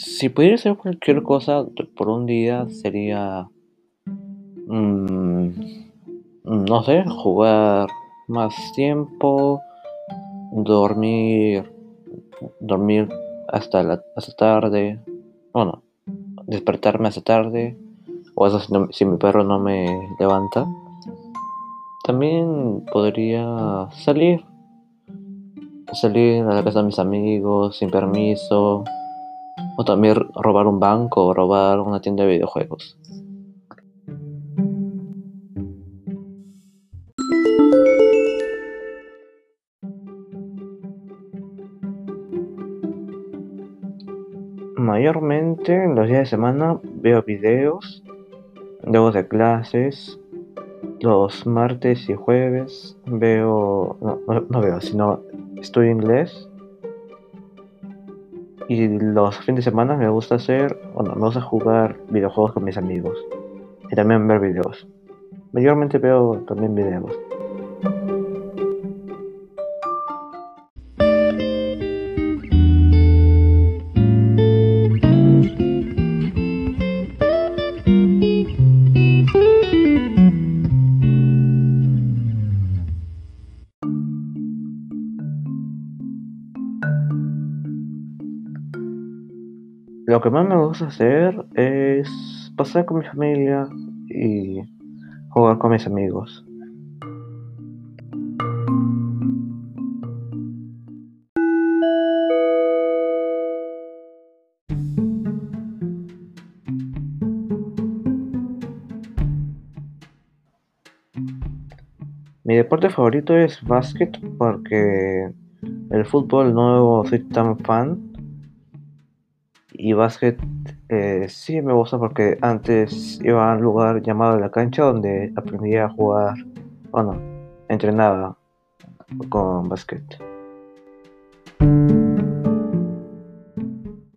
Si pudiera hacer cualquier cosa por un día sería... Mm, no sé, jugar más tiempo, dormir, dormir hasta la hasta tarde, bueno, despertarme hasta tarde, o eso si, mi perro no me levanta. También podría salir, salir a la casa de mis amigos sin permiso, o también robar un banco o robar una tienda de videojuegos. Mayormente en los días de semana veo videos, luego de clases, los martes y jueves veo, no, no, veo, sino estudio inglés. Y los fines de semana me gusta hacer, bueno, me gusta jugar videojuegos con mis amigos. Y también ver videos. Mayormente veo también videos. Lo que más me gusta hacer es pasar con mi familia y jugar con mis amigos. Mi deporte favorito es básquet porque el fútbol no soy tan fan y básquet eh, sí me gusta porque antes iba a un lugar llamado La Cancha donde aprendía a jugar, bueno, entrenaba con básquet.